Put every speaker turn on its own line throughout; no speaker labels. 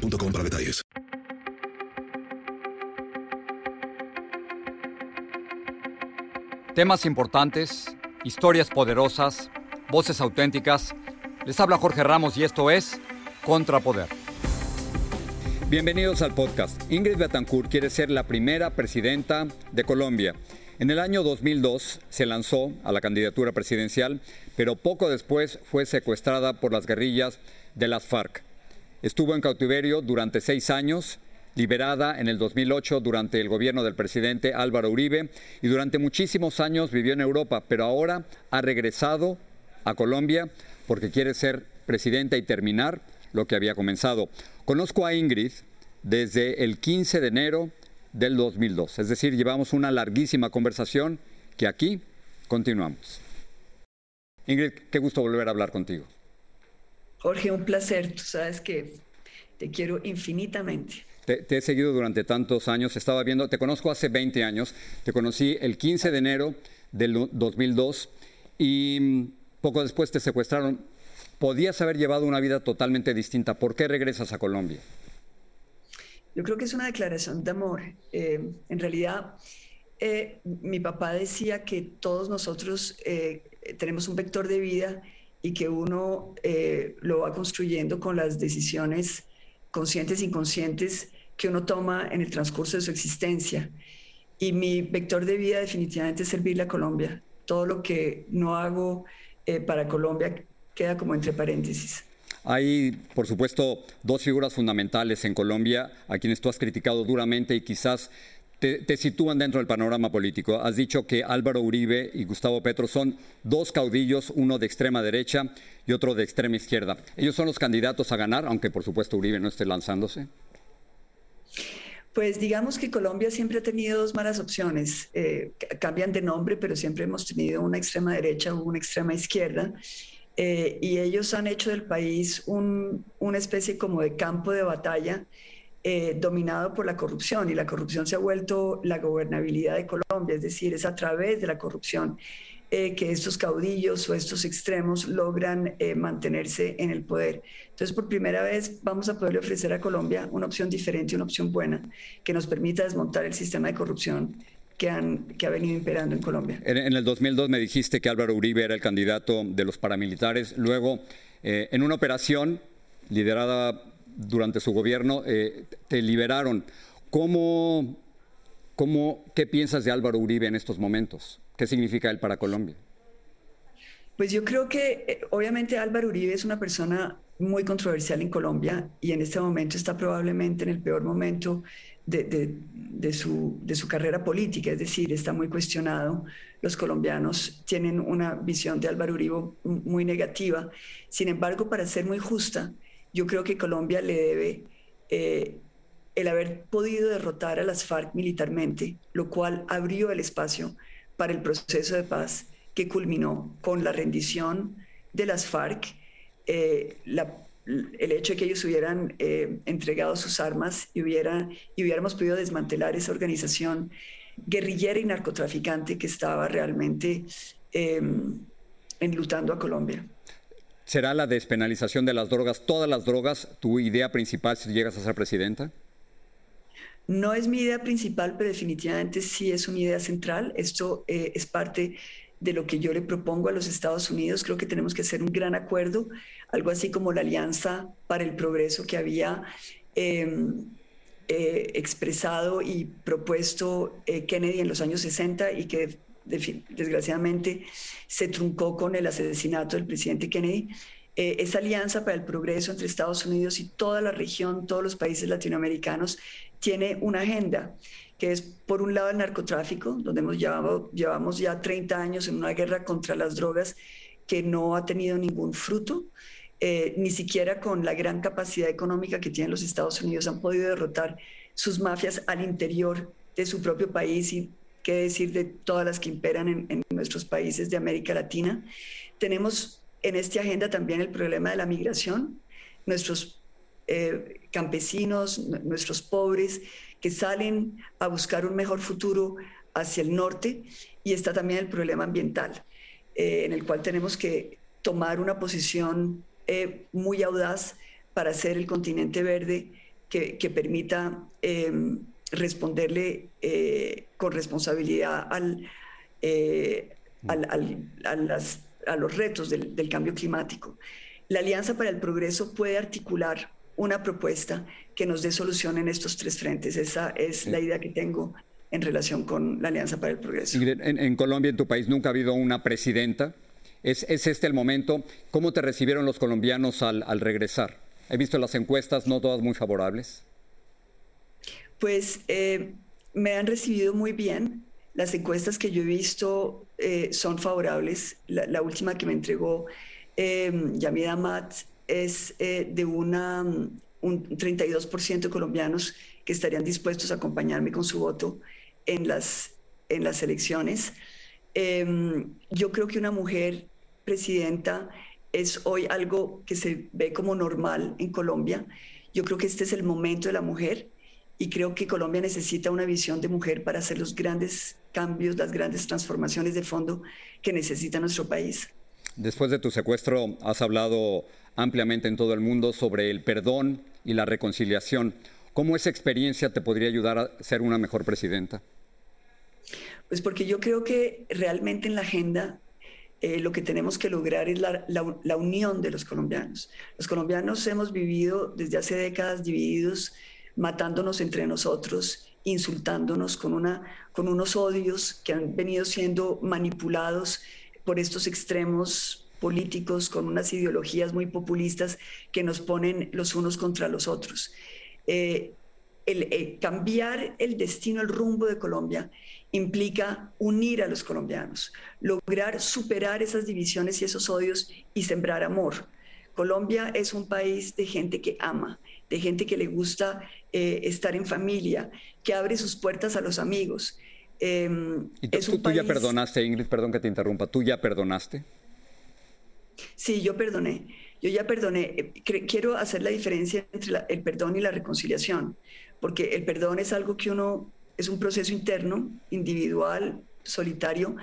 boostmobile.com para detalles.
Temas importantes, historias poderosas, voces auténticas. Les habla Jorge Ramos y esto es Contrapoder. Bienvenidos al podcast. Ingrid Betancourt quiere ser la primera presidenta de Colombia. En el año 2002 se lanzó a la candidatura presidencial, pero poco después fue secuestrada por las guerrillas de las FARC. Estuvo en cautiverio durante seis años, liberada en el 2008 durante el gobierno del presidente Álvaro Uribe y durante muchísimos años vivió en Europa, pero ahora ha regresado a Colombia porque quiere ser presidenta y terminar lo que había comenzado. Conozco a Ingrid desde el 15 de enero del 2002, es decir, llevamos una larguísima conversación que aquí continuamos. Ingrid, qué gusto volver a hablar contigo.
Jorge, un placer. Tú sabes que te quiero infinitamente.
Te, he seguido durante tantos años, estaba viendo, te conozco hace 20 años, te conocí el 15 de enero del 2002 y poco después te secuestraron. Podías haber llevado una vida totalmente distinta. ¿Por qué regresas a Colombia?
Yo creo que es una declaración de amor. Eh, en realidad, eh, mi papá decía que todos nosotros eh, tenemos un vector de vida y que uno eh, lo va construyendo con las decisiones conscientes e inconscientes que uno toma en el transcurso de su existencia. Y mi vector de vida definitivamente es servirle a Colombia. Todo lo que no hago eh, para Colombia queda como entre paréntesis.
Hay, por supuesto, dos figuras fundamentales en Colombia a quienes tú has criticado duramente y quizás te, sitúan dentro del panorama político. Has dicho que Álvaro Uribe y Gustavo Petro son dos caudillos, uno de extrema derecha y otro de extrema izquierda. Ellos son los candidatos a ganar, aunque por supuesto Uribe no esté lanzándose.
Pues digamos que Colombia siempre ha tenido dos malas opciones. Eh, cambian de nombre, pero siempre hemos tenido una extrema derecha o una extrema izquierda. Eh, y ellos han hecho del país una especie como de campo de batalla eh, dominado por la corrupción y la corrupción se ha vuelto la gobernabilidad de Colombia, es decir, es a través de la corrupción eh, que estos caudillos o estos extremos logran eh, mantenerse en el poder. Entonces, por primera vez vamos a poderle ofrecer a Colombia una opción diferente, una opción buena, que nos permita desmontar el sistema de corrupción que, han, que ha venido imperando en Colombia.
En, en, el 2002 me dijiste que Álvaro Uribe era el candidato de los paramilitares. Luego, en una operación liderada durante su gobierno eh, te liberaron. ¿Cómo, cómo, ¿Qué piensas de Álvaro Uribe en estos momentos? ¿Qué significa él para Colombia?
Pues yo creo que eh, obviamente Álvaro Uribe es una persona muy controversial en Colombia y en este momento está probablemente en el peor momento de, su, de, su, carrera política, es decir, está muy cuestionado. Los colombianos tienen una visión de Álvaro Uribe muy negativa. Sin embargo, para ser muy justa, yo creo que Colombia le debe eh, el haber podido derrotar a las FARC militarmente, lo cual abrió el espacio para el proceso de paz que culminó con la rendición de las FARC, eh, el hecho de que ellos hubieran eh, entregado sus armas y, hubiera, y hubiéramos podido desmantelar esa organización guerrillera y narcotraficante que estaba realmente enlutando a Colombia.
¿Será la despenalización de las drogas, todas las drogas, tu idea principal si llegas a ser presidenta?
No es mi idea principal, pero definitivamente sí es una idea central. Esto eh, es parte de lo que yo le propongo a los Estados Unidos. Creo que tenemos que hacer un gran acuerdo, algo así como la Alianza para el Progreso que había em, eh, expresado y propuesto eh, Kennedy en los años 60 y que desgraciadamente se truncó con el asesinato del presidente Kennedy. Eh, esa alianza para el progreso entre Estados Unidos y toda la región, todos los países latinoamericanos, tiene una agenda que es, por un lado, el narcotráfico, donde hemos llevado, llevamos ya 30 años en una guerra contra las drogas que no ha tenido ningún fruto. eh, ni siquiera con la gran capacidad económica que tienen los Estados Unidos han podido derrotar sus mafias al interior de su propio país y qué decir de todas las que imperan en, nuestros países de América Latina. Tenemos en esta agenda también el problema de la migración, nuestros eh, campesinos, nuestros pobres que salen a buscar un mejor futuro hacia el norte y está también el problema ambiental, eh, en el cual tenemos que tomar una posición eh, muy audaz para ser el continente verde que, permita em, responderle eh, con responsabilidad al, eh, a, los retos del, cambio climático. La Alianza para el Progreso puede articular una propuesta que nos dé solución en estos tres frentes. Esa es la idea que tengo en relación con la Alianza para el Progreso.
En, Colombia, en tu país, nunca ha habido una presidenta ¿Es, este el momento? ¿Cómo te recibieron los colombianos al, regresar? He visto las encuestas, no todas muy favorables.
Pues eh, me han recibido muy bien. Las encuestas que yo he visto eh, son favorables. La, última que me entregó eh, Yamida Mat es eh, de un 32% de colombianos que estarían dispuestos a acompañarme con su voto en las, en las elecciones. yo creo que una mujer presidenta es hoy algo que se ve como normal en Colombia. Yo creo que este es el momento de la mujer y creo que Colombia necesita una visión de mujer para hacer los grandes cambios, las grandes transformaciones de fondo que necesita nuestro país.
Después de tu secuestro has hablado ampliamente en todo el mundo sobre el perdón y la reconciliación. ¿Cómo esa experiencia te podría ayudar a ser una mejor presidenta?
Pues porque yo creo que realmente en la agenda eh, lo que tenemos que lograr es la, unión de los colombianos. Los colombianos hemos vivido desde hace décadas divididos, matándonos entre nosotros, insultándonos con, una, con unos odios que han venido siendo manipulados por estos extremos políticos con unas ideologías muy populistas que nos ponen los unos contra los otros. Eh, el, cambiar el destino, el rumbo de Colombia implica unir a los colombianos, lograr superar esas divisiones y esos odios y sembrar amor. Colombia es un país de gente que ama, de gente que le gusta eh, estar en familia, que abre sus puertas a los amigos.
Em, ¿Y tú, ya perdonaste, Ingrid? Perdón que te interrumpa. ¿Tú ya perdonaste?
Sí, yo perdoné. Yo ya perdoné. Eh, quiero hacer la diferencia entre el perdón y la reconciliación, porque el perdón es algo que uno es un proceso interno, individual, solitario.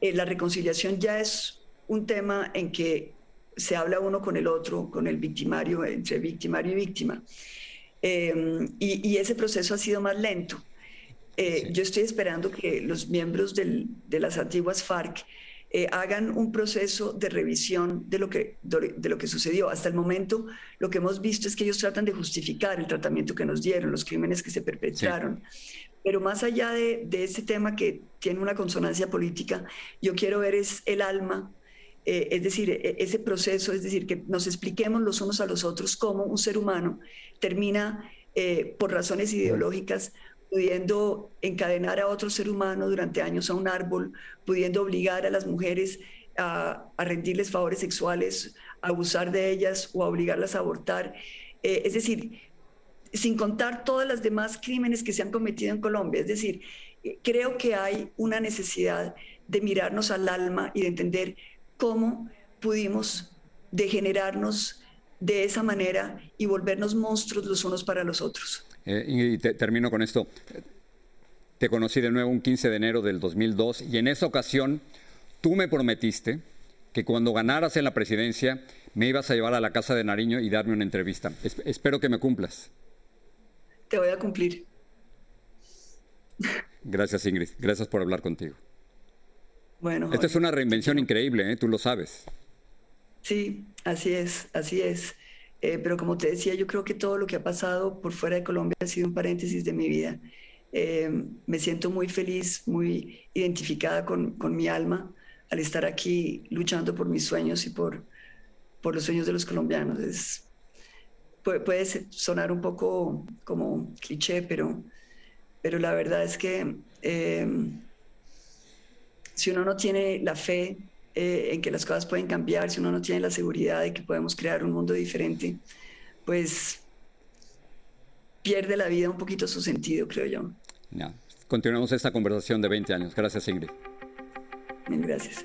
Eh, la reconciliación ya es un tema en que se habla uno con el otro, con el victimario, entre victimario y víctima. Em, y, ese proceso ha sido más lento. Eh, yo estoy esperando que los miembros de las antiguas FARC eh, hagan un proceso de revisión de lo, que, de, lo que sucedió. Hasta el momento lo que hemos visto es que ellos tratan de justificar el tratamiento que nos dieron, los crímenes que se perpetraron. Pero más allá de, de ese tema que tiene una consonancia política, yo quiero ver es el alma, eh, es decir, e, ese proceso, es decir, que nos expliquemos los unos a los otros cómo un ser humano termina eh, por razones ideológicas pudiendo encadenar a otro ser humano durante años a un árbol, pudiendo obligar a las mujeres a, rendirles favores sexuales, a abusar de ellas o a obligarlas a abortar. Eh, es decir, sin contar todas las demás crímenes que se han cometido en Colombia. Es decir, creo que hay una necesidad de mirarnos al alma y de entender cómo pudimos degenerarnos de esa manera y volvernos monstruos los unos para los otros.
Eh, y termino con esto. Te conocí de nuevo un 15 de enero del 2002 y en esa ocasión tú me prometiste que cuando ganaras en la presidencia me ibas a llevar a la casa de Nariño y darme una entrevista. espero que me cumplas
te voy a cumplir.
Gracias, Ingrid. Gracias por hablar contigo.
Bueno.
Esta es una reinvención increíble, ¿eh? tú lo sabes.
Sí, así es, así es. Eh, pero como te decía, yo creo que todo lo que ha pasado por fuera de Colombia ha sido un paréntesis de mi vida. Eh, me siento muy feliz, muy identificada con, con, mi alma al estar aquí luchando por mis sueños y por, por los sueños de los colombianos. Es, puede, sonar un poco como cliché, pero, pero la verdad es que em, si uno no tiene la fe eh, en que las cosas pueden cambiar, si uno no tiene la seguridad de que podemos crear un mundo diferente, pues pierde la vida un poquito su sentido, creo yo.
Continuamos esta conversación de 20 años. Gracias, Ingrid.
Bien, gracias.